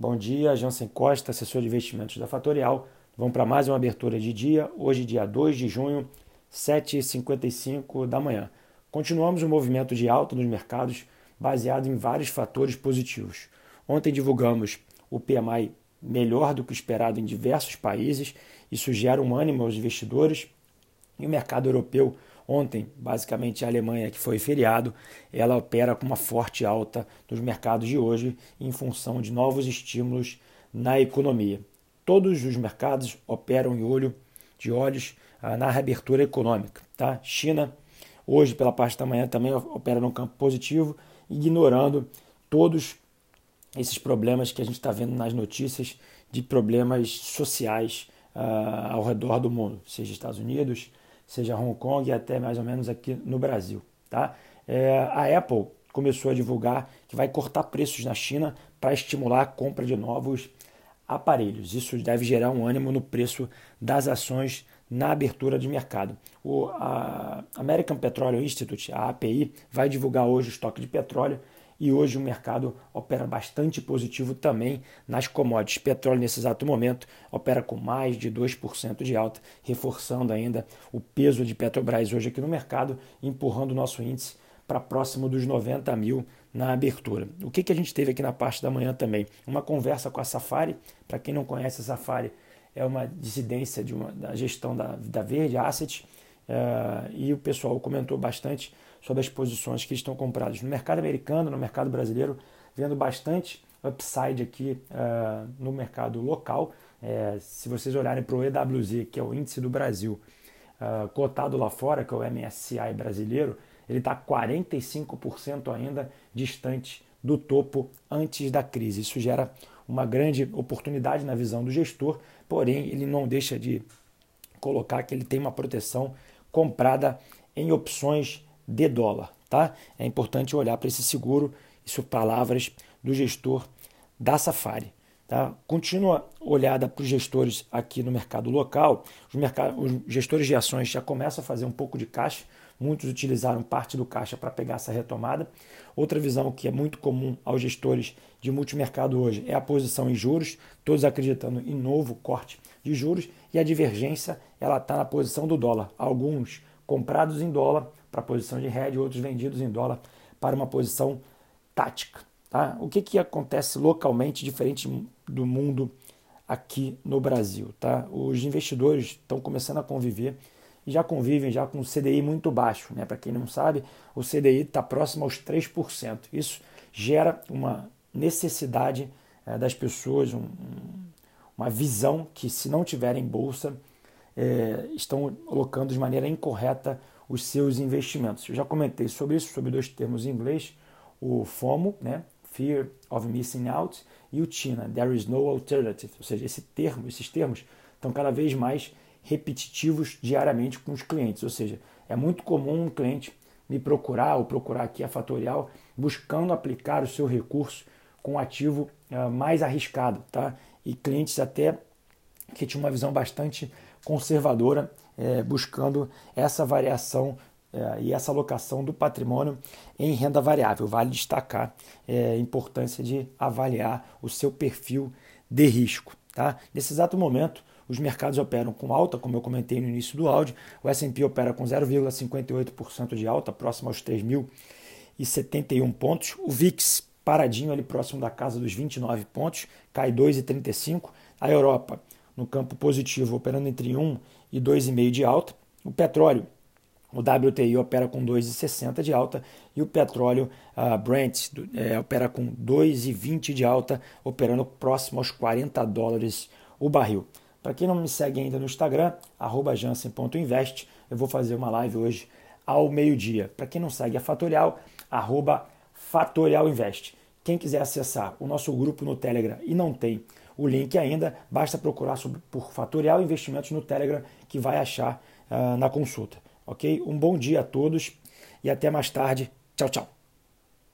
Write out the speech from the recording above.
Bom dia, Jansen Costa, assessor de investimentos da Fatorial. Vamos para mais uma abertura de dia, hoje, dia 2 de junho, 7h55 da manhã. Continuamos o movimento de alta nos mercados, baseado em vários fatores positivos. Ontem divulgamos o PMI melhor do que esperado em diversos países, isso gera um ânimo aos investidores. E o mercado europeu Ontem, basicamente, a Alemanha, que foi feriado, ela opera com uma forte alta nos mercados de hoje em função de novos estímulos na economia. Todos os mercados operam em olho de olhos ah, na reabertura econômica. Tá? China, hoje, pela parte da manhã, também opera no campo positivo, ignorando todos esses problemas que a gente está vendo nas notícias de problemas sociais ah, ao redor do mundo, seja Estados Unidos, seja Hong Kong e até mais ou menos aqui no Brasil. Tá? É, a Apple começou a divulgar que vai cortar preços na China para estimular a compra de novos aparelhos. Isso deve gerar um ânimo no preço das ações na abertura de mercado. O American Petroleum Institute, a API, vai divulgar hoje o estoque de petróleo e hoje o mercado opera bastante positivo também nas commodities. Petróleo, nesse exato momento, opera com mais de 2% de alta, reforçando ainda o peso de Petrobras hoje aqui no mercado, empurrando o nosso índice para próximo dos 90 mil na abertura. O que, que a gente teve aqui na parte da manhã também? Uma conversa com a Safari. Para quem não conhece a Safari, é uma dissidência de uma, da gestão da, da Verde Asset. Uh, e o pessoal comentou bastante sobre as posições que estão compradas no mercado americano, no mercado brasileiro, vendo bastante upside aqui uh, no mercado local. É, se vocês olharem para o EWZ, que é o índice do Brasil, cotado lá fora, que é o MSCI brasileiro, ele está 45% ainda distante do topo antes da crise. Isso gera uma grande oportunidade na visão do gestor, porém ele não deixa de colocar que ele tem uma proteção comprada em opções de dólar. Tá? É importante olhar para esse seguro, isso palavras do gestor da Safari. Tá? Continua olhada para os gestores aqui no mercado local. Os, os gestores de ações já começam a fazer um pouco de caixa. Muitos utilizaram parte do caixa para pegar essa retomada. Outra visão que é muito comum aos gestores de multimercado hoje é a posição em juros, todos acreditando em novo corte de juros e a divergência ela está na posição do dólar. Alguns comprados em dólar, para a posição de hedge, outros vendidos em dólar para uma posição tática. Tá? O que, que acontece localmente diferente do mundo aqui no Brasil? Tá? Os investidores estão começando a conviver e já convivem já com o CDI muito baixo. Né? Para quem não sabe, o CDI está próximo aos 3%. Isso gera uma necessidade é, das pessoas, um, uma visão que se não tiverem bolsa, é, estão colocando de maneira incorreta os seus investimentos. Eu já comentei sobre isso, sobre dois termos em inglês, o FOMO, né? Fear of Missing Out, e o TINA, There is no alternative. Ou seja, esse termo, esses termos estão cada vez mais repetitivos diariamente com os clientes. Ou seja, é muito comum um cliente me procurar ou procurar aqui a Fatorial buscando aplicar o seu recurso com um ativo uh, mais arriscado, tá? E clientes até que tinham uma visão bastante conservadora, é, buscando essa variação é, e essa alocação do patrimônio em renda variável. Vale destacar é, a importância de avaliar o seu perfil de risco. Tá? Nesse exato momento, os mercados operam com alta, como eu comentei no início do áudio. O S&P opera com 0,58% de alta, próximo aos 3.071 pontos. O VIX paradinho ali próximo da casa dos 29 pontos, cai 2,35. A Europa no campo positivo, operando entre 1 e 2,5 de alta. O petróleo, o WTI opera com 2,60 de alta e o petróleo uh, Brent é, opera com 2,20 de alta, operando próximo aos 40 dólares o barril. Para quem não me segue ainda no Instagram, jansen.invest, eu vou fazer uma live hoje ao meio-dia. Para quem não segue a Fatorial, arroba Fatorial Invest. Quem quiser acessar o nosso grupo no Telegram e não tem o link ainda, basta procurar sobre, por Fatorial Investimentos no Telegram que vai achar uh, na consulta. Ok? Um bom dia a todos e até mais tarde. Tchau, tchau.